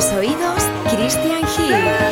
mis oídos, Christian Hill.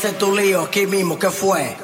ese tu lío aquí mismo, ¿qué fue?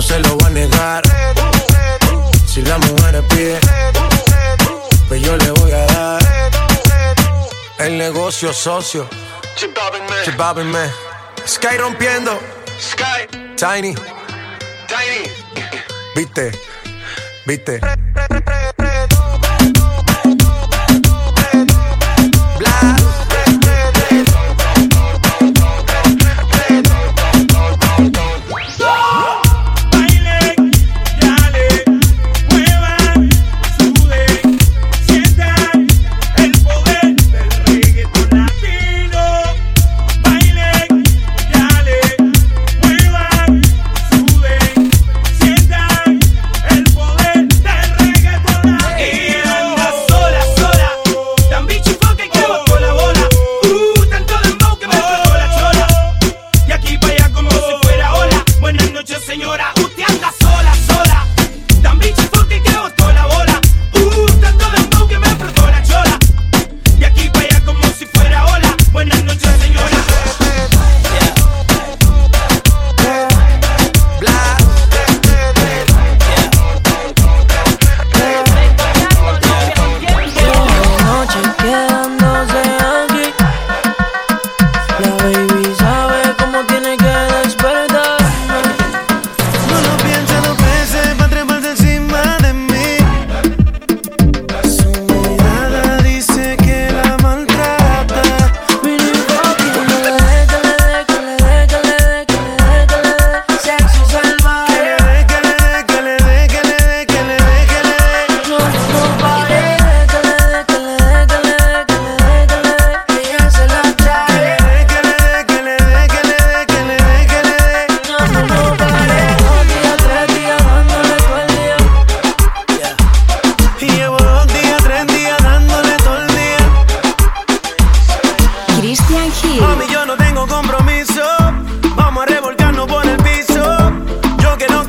no se lo voy a negar. Si la mujer pide, pues yo le voy a dar. El negocio socio. Chibábenme. Sky rompiendo. Sky. Tiny. Tiny. Viste. Viste.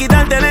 quitarte de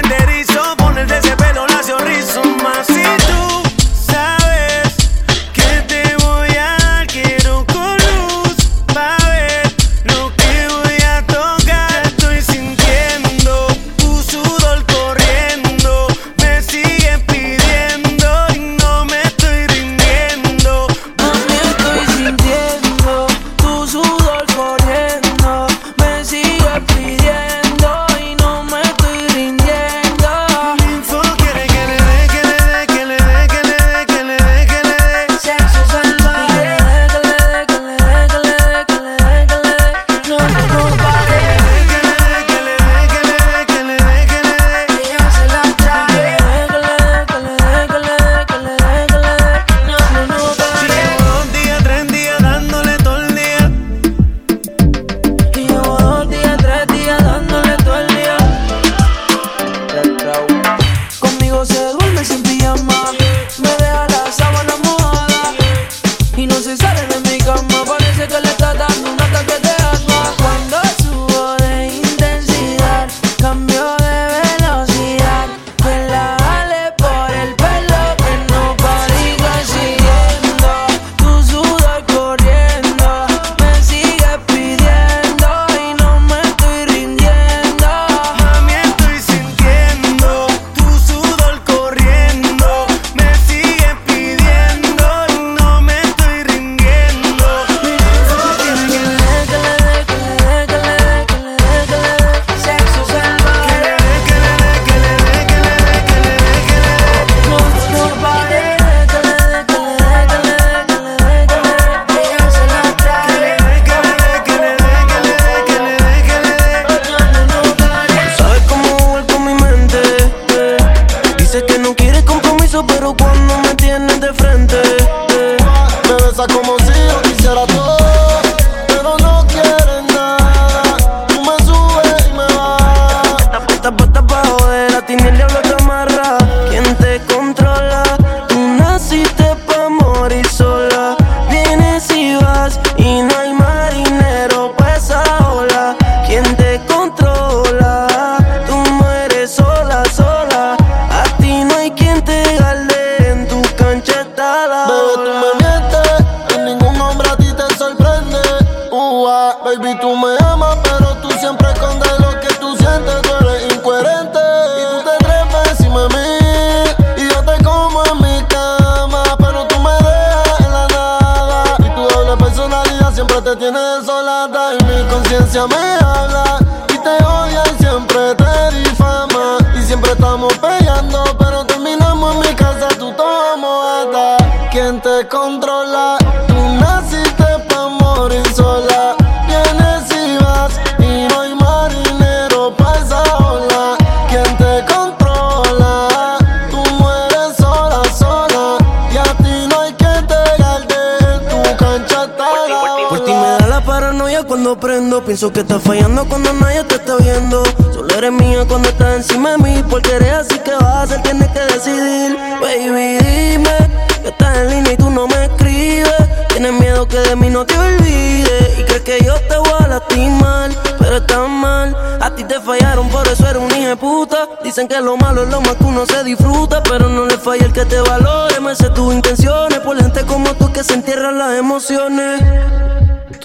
Pienso que estás fallando cuando nadie te está viendo. Solo eres mía cuando estás encima de mí. Porque eres así que vas a hacer, tienes que decidir. Baby, dime que estás en línea y tú no me escribes. Tienes miedo que de mí no te olvides. Y crees que yo te voy a lastimar, pero estás mal. A ti te fallaron, por eso eres un hijo de puta. Dicen que lo malo es lo más que uno se disfruta. Pero no le falla el que te valore. Me sé tus intenciones. Por gente como tú que se entierran las emociones.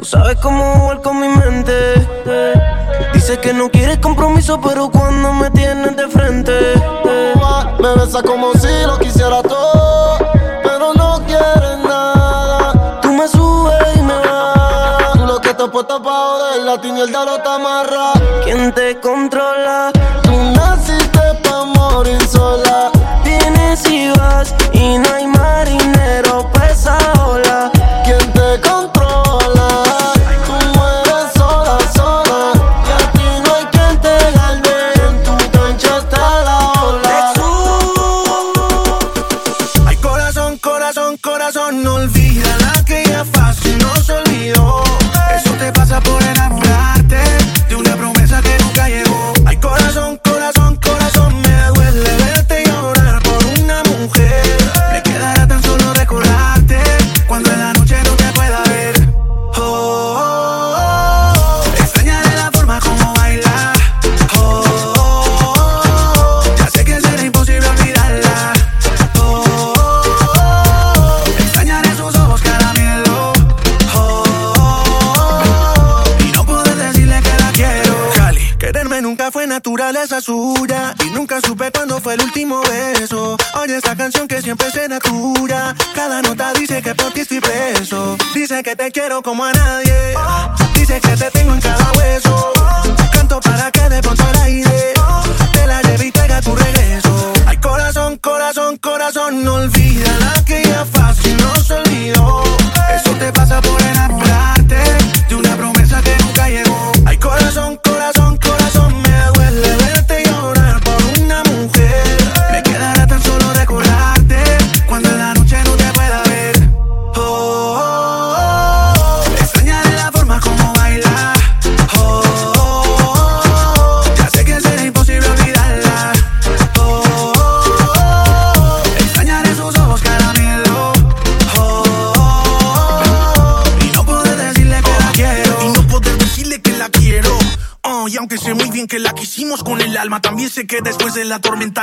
Tú sabes cómo jugar con mi mente. Dices que no quieres compromiso, pero cuando me tienes de frente, me besas como si lo quisiera todo, pero no quieres nada. Tú me subes y me vas. Tú lo que te puesta pa' joder, la tinielda lo te amarra. ¿Quién te controla?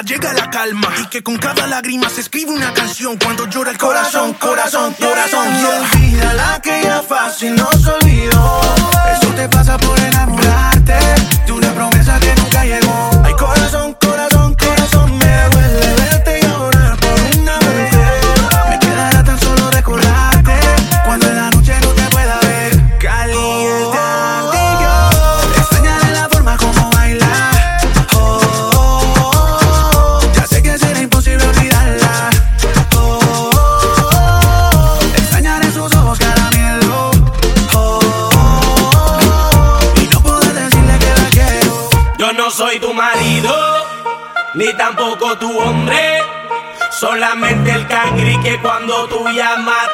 llega la calma. Y que con cada lágrima se escribe una canción. Cuando yo tampoco tu hombre. Solamente el cangri que cuando tú llamas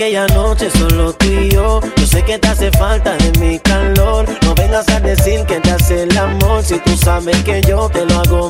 aquella noche solo tú y yo. Yo sé que te hace falta de mi calor. No vengas a decir que te hace el amor si tú sabes que yo te lo hago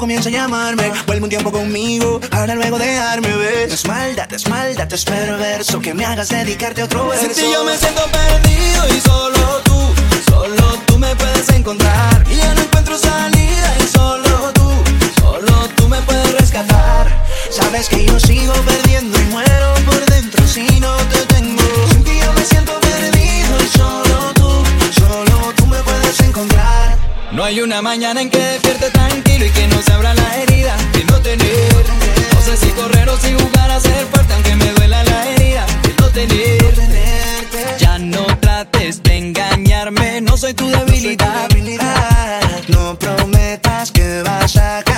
comienza a llamarme. Vuelve un tiempo conmigo, ahora luego dejarme ver. No es maldad, es maldad, es que me hagas dedicarte a otro verso. Sin yo me siento perdido y solo tú, solo tú me puedes encontrar. Y ya no encuentro salida y solo tú, solo tú me puedes rescatar. Sabes que yo sigo perdiendo y muero por dentro si no No hay una mañana en que despierte tranquilo y que no se abra la herida de no tener. No sé si correr o si jugar a ser fuerte, aunque me duela la herida de no tener. Ya no trates de engañarme, no soy tu debilidad. No prometas que vas a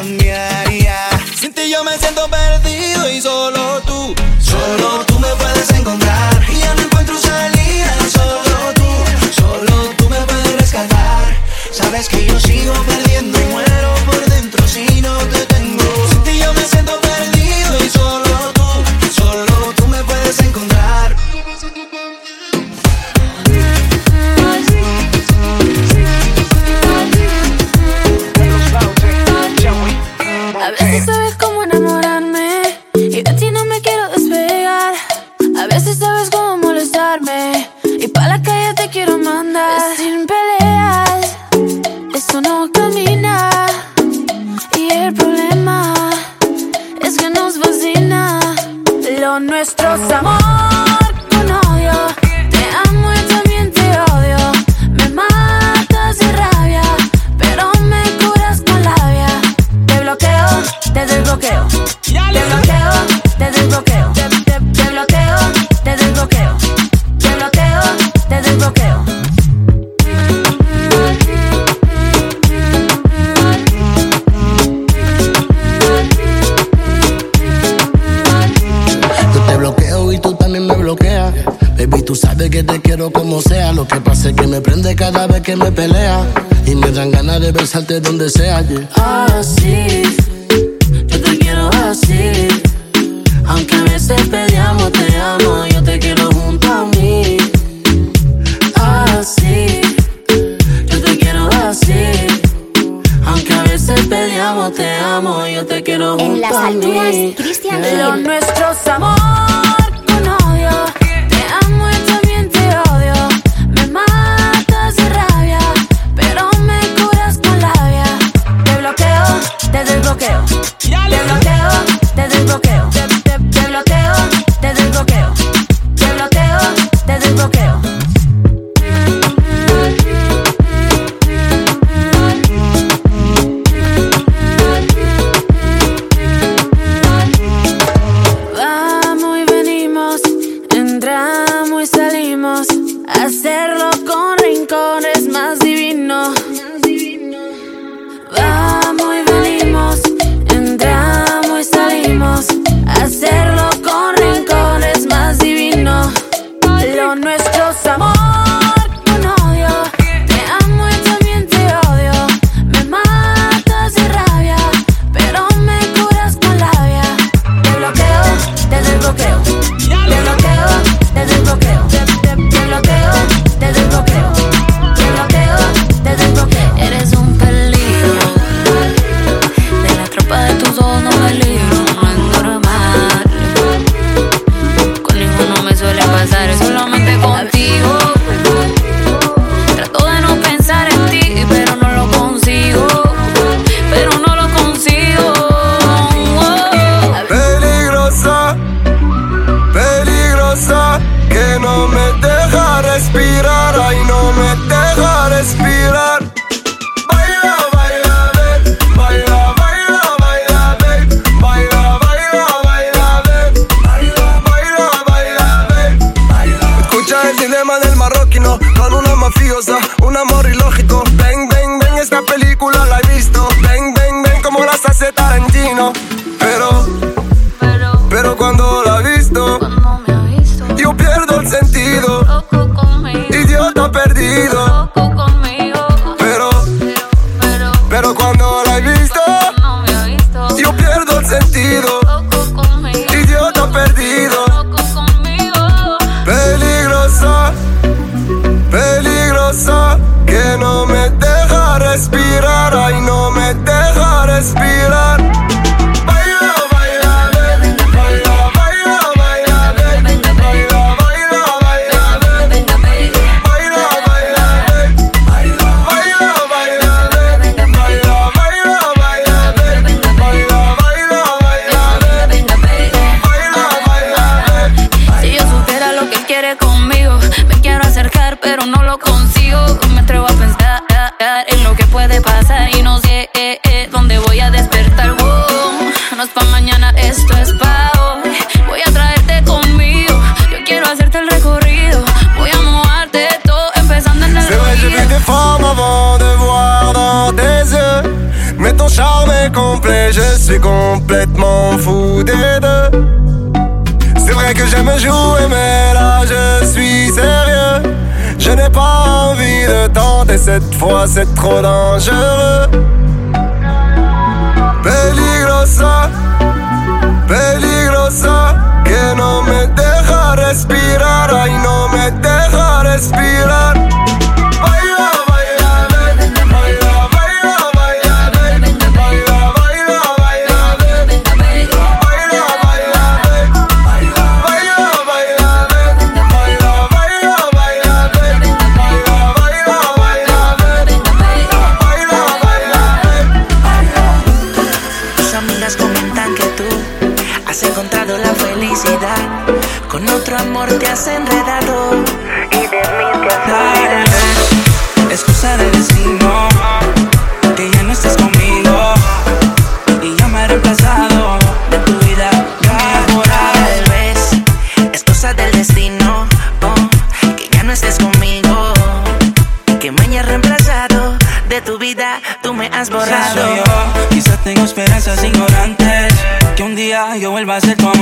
cada vez que me pelea. Y me dan ganas de besarte donde sea. Allí. Ah, ese Tarantino. Trop dangereux. Día yo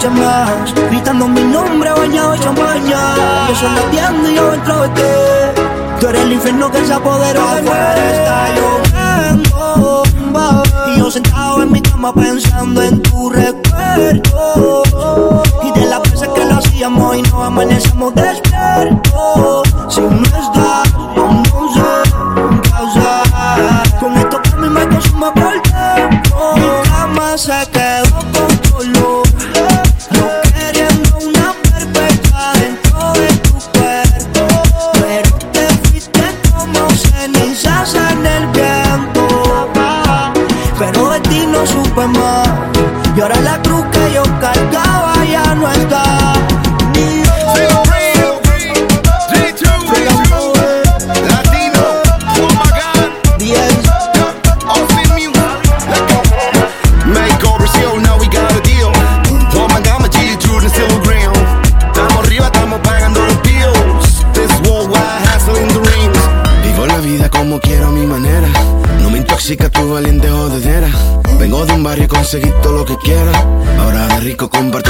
noche más, gritando mi nombre bañado en champaña. Yo soy la y yo entro de. Tú eres el infierno que se apoderó de. Está lloviendo, y yo sentado en mi cama pensando en tu recuerdo. Y de las veces que lo hacíamos y no amanecemos despiertos. Si de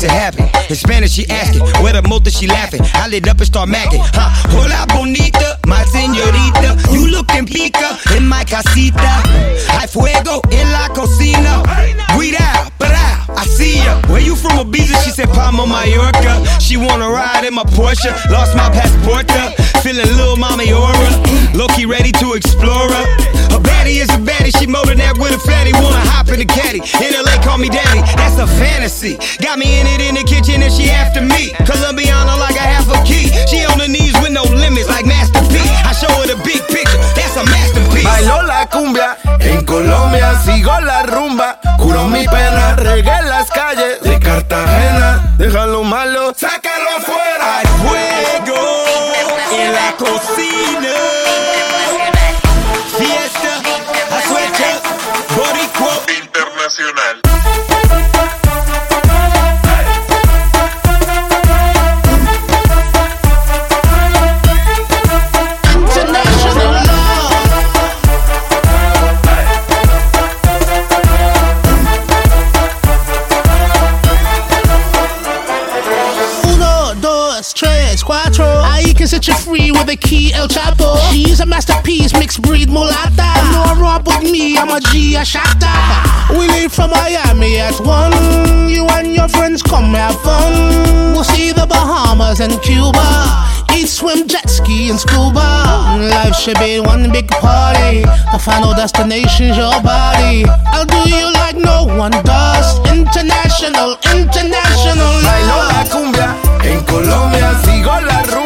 makes it happen. In Spanish, she asking, where the motor she laughing. I lit up and start macking. Huh? Hola, bonita, my señorita. You looking pica in my casita. Hay fuego en la cocina. I see ya. Where you from, Ibiza? She said, Palma, Mallorca. She wanna ride in my Porsche. Lost my passport. Uh, feeling little mommy aura. Low key ready to explore her. A baddie is a baddie. She than that with a fatty. Wanna hop in the caddy. In LA, call me daddy. That's a fantasy. Got me in it in the kitchen and she after me. Colombiana like a half a key. She on her knees with no limits like Master P. I show her the big picture. That's a la cumbia, en Colombia sigo la rumba. Curo mi pena, regué las calles de Cartagena. Déjalo malo, sácalo a G, a shatta. We leave from Miami at one. You and your friends come have fun. We'll see the Bahamas and Cuba. Eat, swim, jet ski, and scuba. Life should be one big party. The final destination's your body. I'll do you like no one does. International, international. Bailo love. la cumbia, en Colombia sigo la rumba.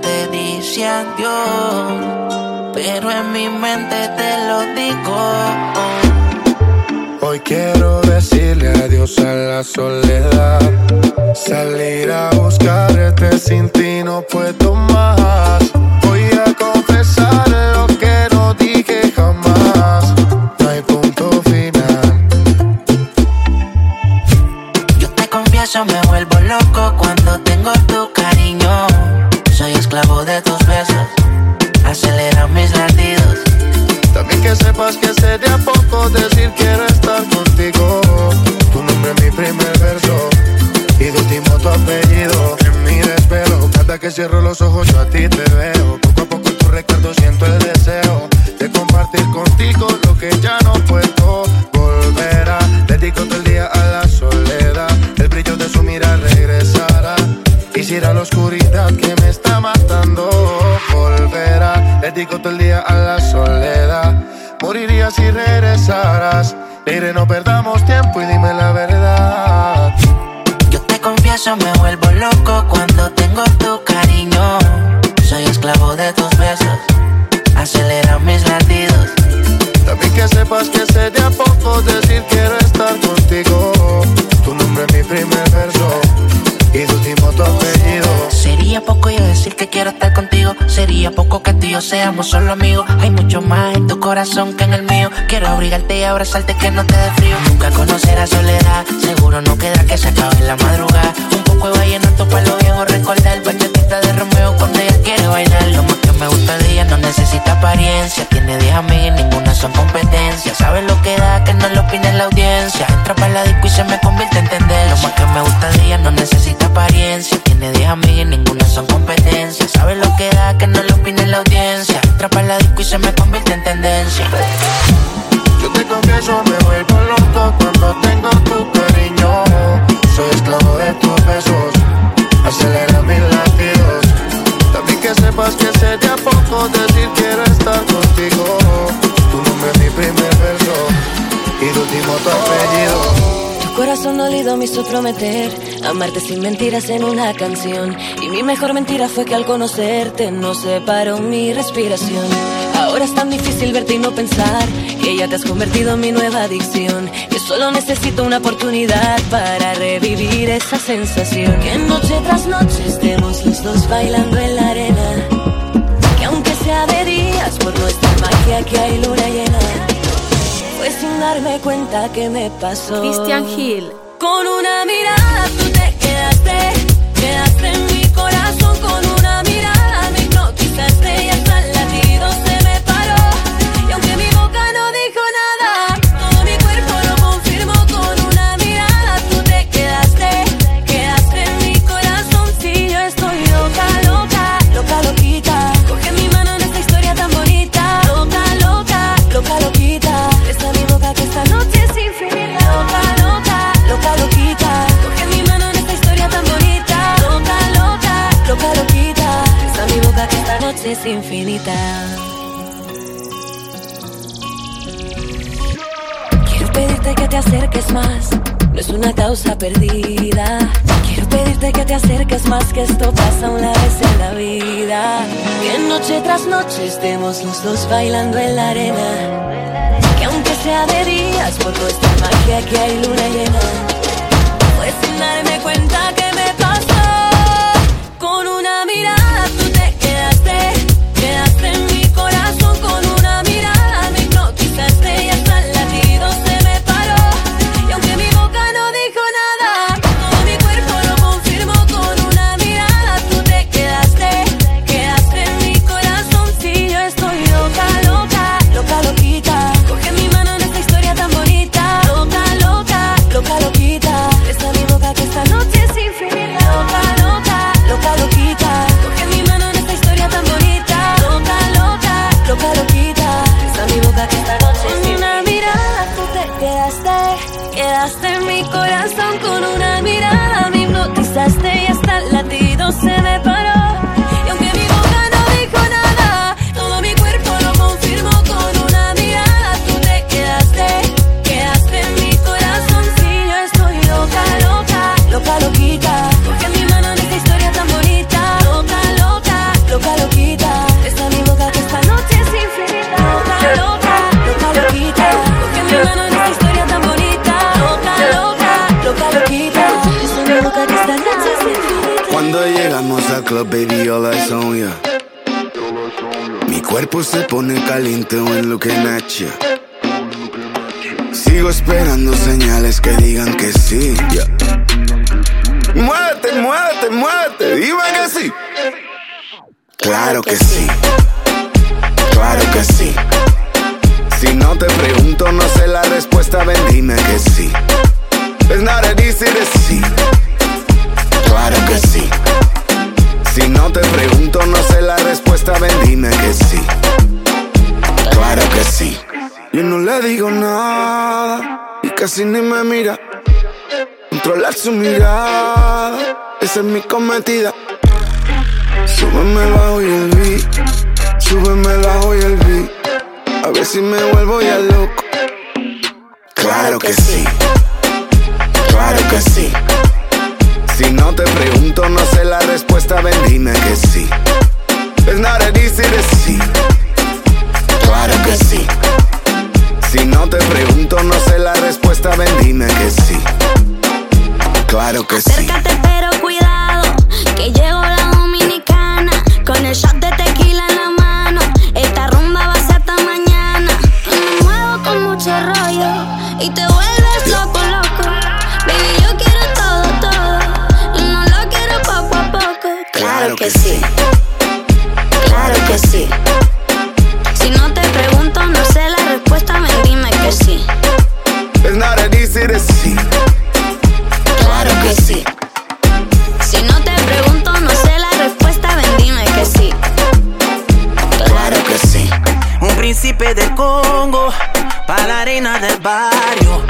Te dice adiós, pero en mi mente te lo digo. Hoy quiero decirle adiós a la soledad. Salir a buscarte sin ti no puedo más. De a poco decir quiero estar contigo. Tu nombre es mi primer verso y de último tu apellido. En mi desvelo, cada que cierro los ojos yo a ti te veo. Poco a poco en tu recuerdo siento el deseo de compartir contigo lo que ya no puedo volver a. Dedico todo el día a la soledad, el brillo de su mirada regresará. Quisiera la oscuridad que me está matando volverá. Dedico todo el día a la soledad. Moriría si regresaras. Mire, no perdamos tiempo y dime la verdad. Yo te confieso, me vuelvo loco cuando tengo tu cariño. Soy esclavo de tus besos, acelera mis latidos. También que sepas que sé de a poco decir quiero estar contigo. Tu nombre es mi primer verso y tu último tu. Sería poco yo decir que quiero estar contigo. Sería poco que tú y yo seamos solo amigos. Hay mucho más en tu corazón que en el mío. Quiero abrigarte y abrazarte que no te dé frío. Nunca conocerás soledad. Seguro no queda que se acabe en la madrugada. Un poco de vallenato para los viejos recordar. Bachatita de Romeo cuando ella quiere bailar. Lo más que me gusta de ella no necesita apariencia. Tiene 10 amigas y ninguna son competencia. Sabes lo que da que no lo opine la audiencia. Entra para la disco y se me convierte en tendencia. Lo más que me gusta de ella no necesita apariencia. Tiene 10 amigas y ninguna son competencia. Sabes lo que da que no lo opine la audiencia. Entra para la disco y se me convierte en tendencia. Yo te confieso, me vuelvo loco cuando tengo tu cariño. Soy esclavo de tus besos, acelera mis latidos. De a poco decir quiero estar contigo. Tu nombre es mi primer verso y tu último tu apellido. Tu corazón dolido me hizo prometer amarte sin mentiras en una canción. Y mi mejor mentira fue que al conocerte no se paró mi respiración. Ahora es tan difícil verte y no pensar que ya te has convertido en mi nueva adicción. Que solo necesito una oportunidad para revivir esa sensación. Que noche tras noche estemos los dos bailando en la arena. Sea de días por nuestra magia que hay luna llena. Fue sin darme cuenta que me pasó. Christian Hill. Con una mirada tú te quedaste, quedaste en infinita. Quiero pedirte que te acerques más. No es una causa perdida. Quiero pedirte que te acerques más, que esto pasa una vez en la vida. Que noche tras noche estemos los dos bailando en la arena. Que aunque sea de días, por nuestra magia que hay luna llena. Baby, all eyes on ya. Mi cuerpo se pone caliente when looking at ya. Sigo esperando señales que digan que sí. yeah. Muévete, muévete, muévete, dime que sí. Claro que sí. Claro que sí. Si no te pregunto, no sé la respuesta, ven, dime que sí. Es nada easy sí. Claro que sí. Si no te pregunto, no sé la respuesta, ven, dime que sí. Claro que sí. Yo no le digo nada y casi ni me mira. Controlar su mirada, esa es mi cometida. Súbeme bajo y el beat, súbeme bajo y el beat. A ver si me vuelvo ya loco. Claro que sí, claro que sí. Si no te pregunto, no sé la respuesta, ven, dime que sí. Es nada easy sí. Claro que sí. Si no te pregunto, no sé la respuesta, ven, dime que sí. Claro que sí. Acércate pero cuidado, que llegó la dominicana con el shot de tequila en la mano. Esta rumba va a ser hasta mañana. Me muevo con mucho rollo y te vuelves que sí. Si no te pregunto, no sé la respuesta, ven, dime que sí. Es nada easy sí. Claro que sí. Si no te pregunto, no sé la respuesta, ven, dime que sí. Claro que sí. Un príncipe del Congo, pa' la arena del barrio.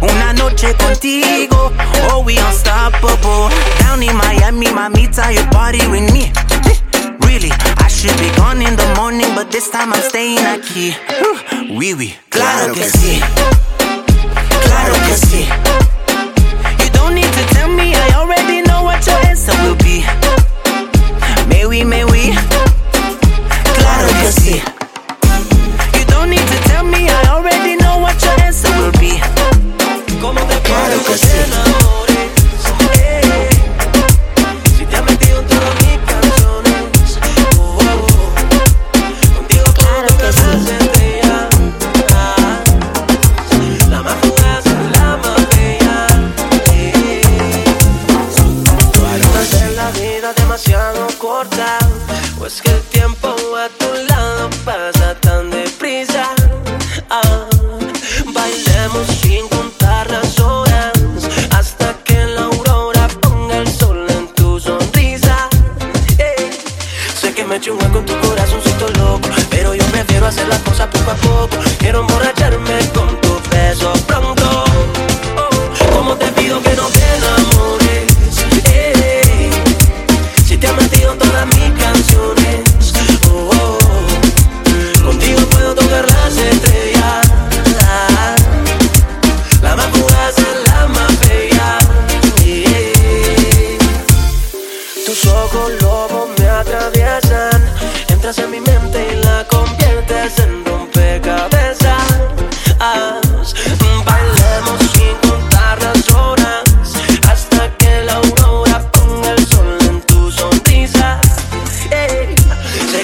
Una noche contigo, oh we unstoppable. Down in Miami, mamita, you party with me. Really, I should be gone in the morning, but this time I'm staying aquí. Oui, oui, claro que sí. Claro que sí. You don't need to tell me, I already know what your answer will be. May we, may we? Claro que sí. You don't need to tell me, I already know what your answer will be. ¿Cómo te Claro que sí.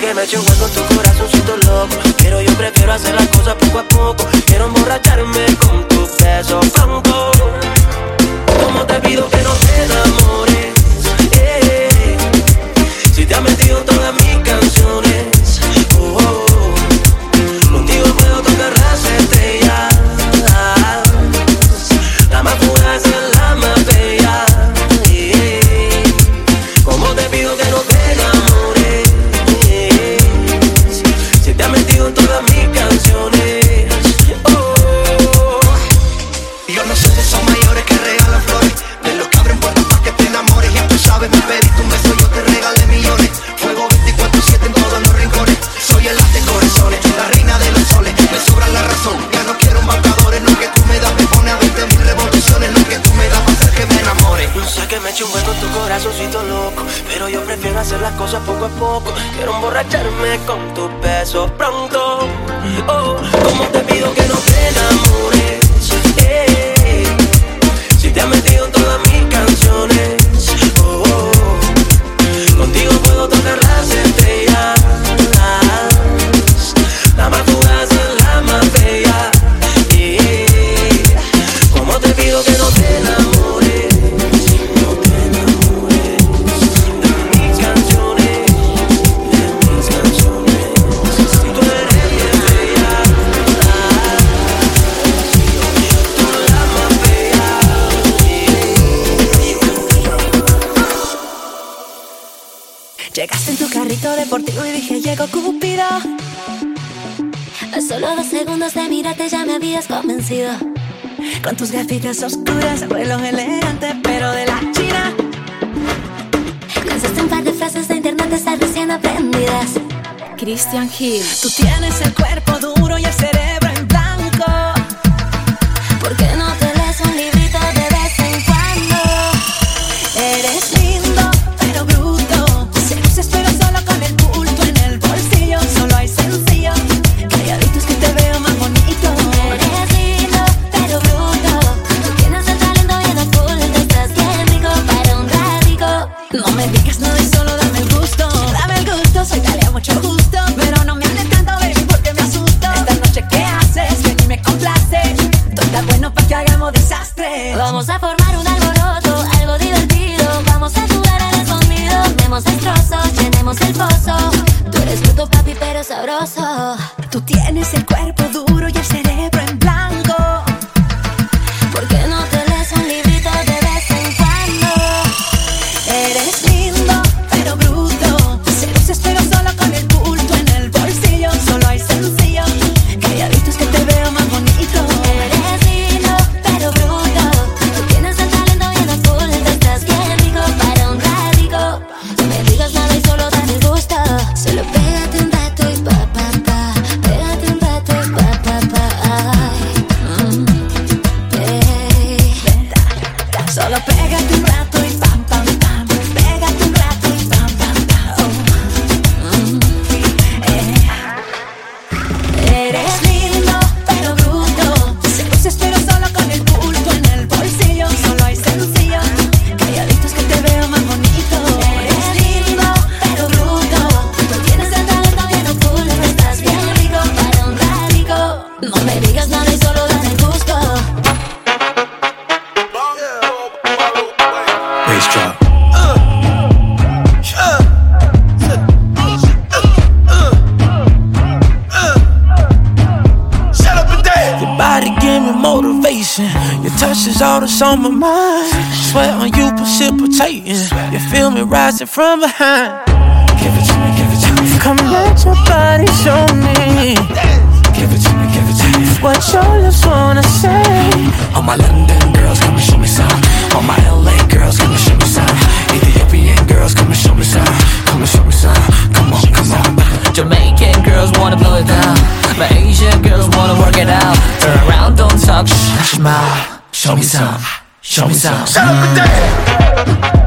Que me eché un en tu corazoncito loco, pero yo prefiero hacer las cosas poco a poco. Quiero emborracharme con tu beso pronto. Como te pido que no te enamores. eh. Si te has metido en todas mis canciones. Con tus gafitas oscuras, reloj elegante, pero de la China. Lanzaste un par de frases de internet, estás recién aprendidas. Christian Hill. Tú tienes el cuerpo duro y el cerebro from behind. Give it to me, give it to me. Come let your body show me. Give it to me, give it to me. What your lips wanna say. All my London girls, come and show me some. All my LA girls, come and show me some. Ethiopian girls, come and show me some. Come and show me some. Come on, come on. Jamaican girls wanna blow it down. My Asian girls wanna work it out. Turn around, don't talk, shh, smile. Show me some. Show me some. Shut up and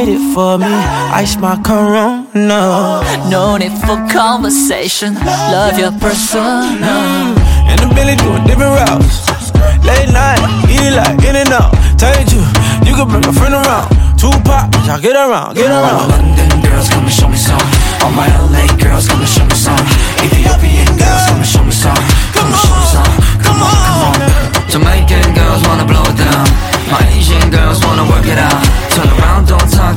it it for me. Ice my corona. No need for conversation. Love your persona. And the Billy doing different routes. Late night, eat it like in and out. Tell you, you can bring a friend around. Two pop, y'all get around, get around. All my around. London girls, come and show me some. All my LA girls, come and show me some. Ethiopian girls, come and show me some. Come and show me some. Come on, come on. Jamaican girls wanna blow it down. My Asian girls wanna work it out. Turn around, don't talk.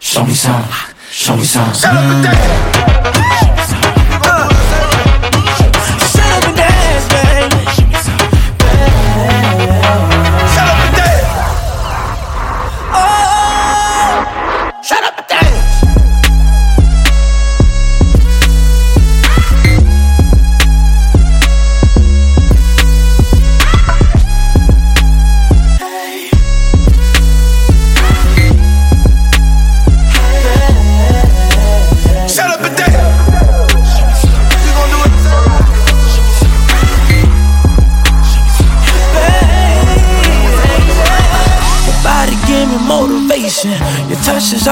Show me some. Show me some. Up and dance.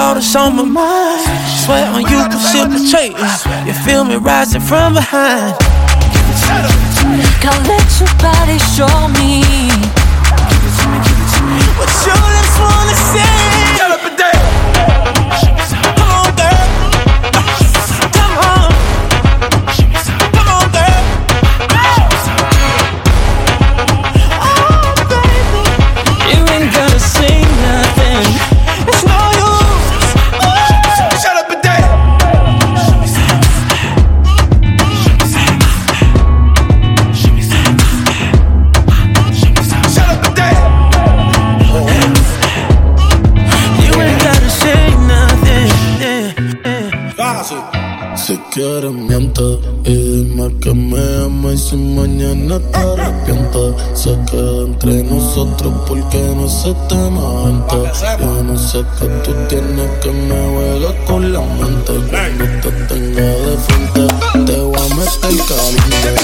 All that's on my mind. Sweat on you precipitating. You feel me rising from behind. Come let your body show me. What your lips wanna say. quieres miente Y dime que me ama y si mañana te arrepientes Se queda entre nosotros porque no se te mente Yo no sé que tú tienes que me juegas con la mente. Cuando te tenga de frente te voy a meter caliente.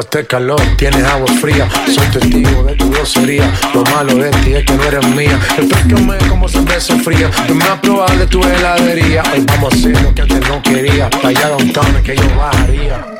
este calor tienes agua fría. Soy testigo de tu grosería. Lo malo de ti es que no eres mía. Explícame cómo se me fría. Lo más probable tu heladería. Hoy vamos a hacer lo que antes no quería. Para allá que yo bajaría.